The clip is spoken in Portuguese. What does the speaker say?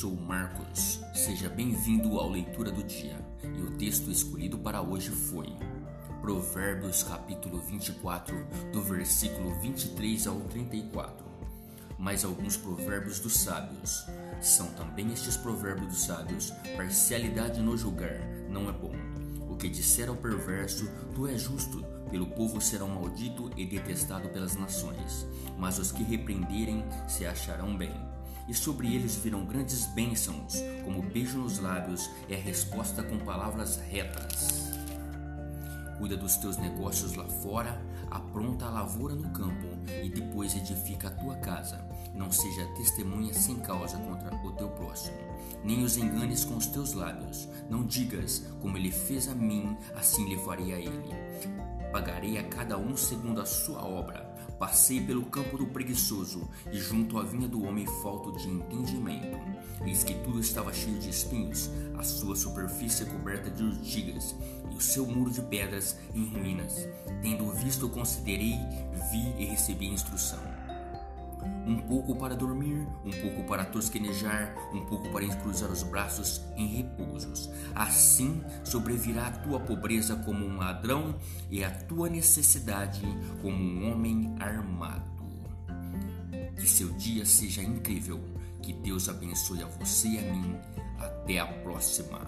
sou Marcos. Seja bem-vindo ao Leitura do Dia. E o texto escolhido para hoje foi Provérbios capítulo 24, do versículo 23 ao 34. Mas alguns provérbios dos sábios são também estes provérbios dos sábios: parcialidade no julgar não é bom. O que disser ao perverso, tu és justo, pelo povo serão maldito e detestado pelas nações, mas os que repreenderem se acharão bem. E sobre eles virão grandes bênçãos, como beijo nos lábios é a resposta com palavras retas. Cuida dos teus negócios lá fora, apronta a lavoura no campo e depois edifica a tua casa. Não seja testemunha sem causa contra o teu próximo, nem os enganes com os teus lábios. Não digas, como ele fez a mim, assim lhe farei a ele. Pagarei a cada um segundo a sua obra. Passei pelo campo do preguiçoso e junto à vinha do homem falto de entendimento. Eis que tudo estava cheio de espinhos, a sua superfície coberta de urtigas e o seu muro de pedras em ruínas. Tendo visto, considerei, vi e recebi instrução um pouco para dormir, um pouco para tosquenejar, um pouco para cruzar os braços em repousos. Assim sobrevirá a tua pobreza como um ladrão e a tua necessidade como um homem armado. Seu dia seja incrível, que Deus abençoe a você e a mim. Até a próxima.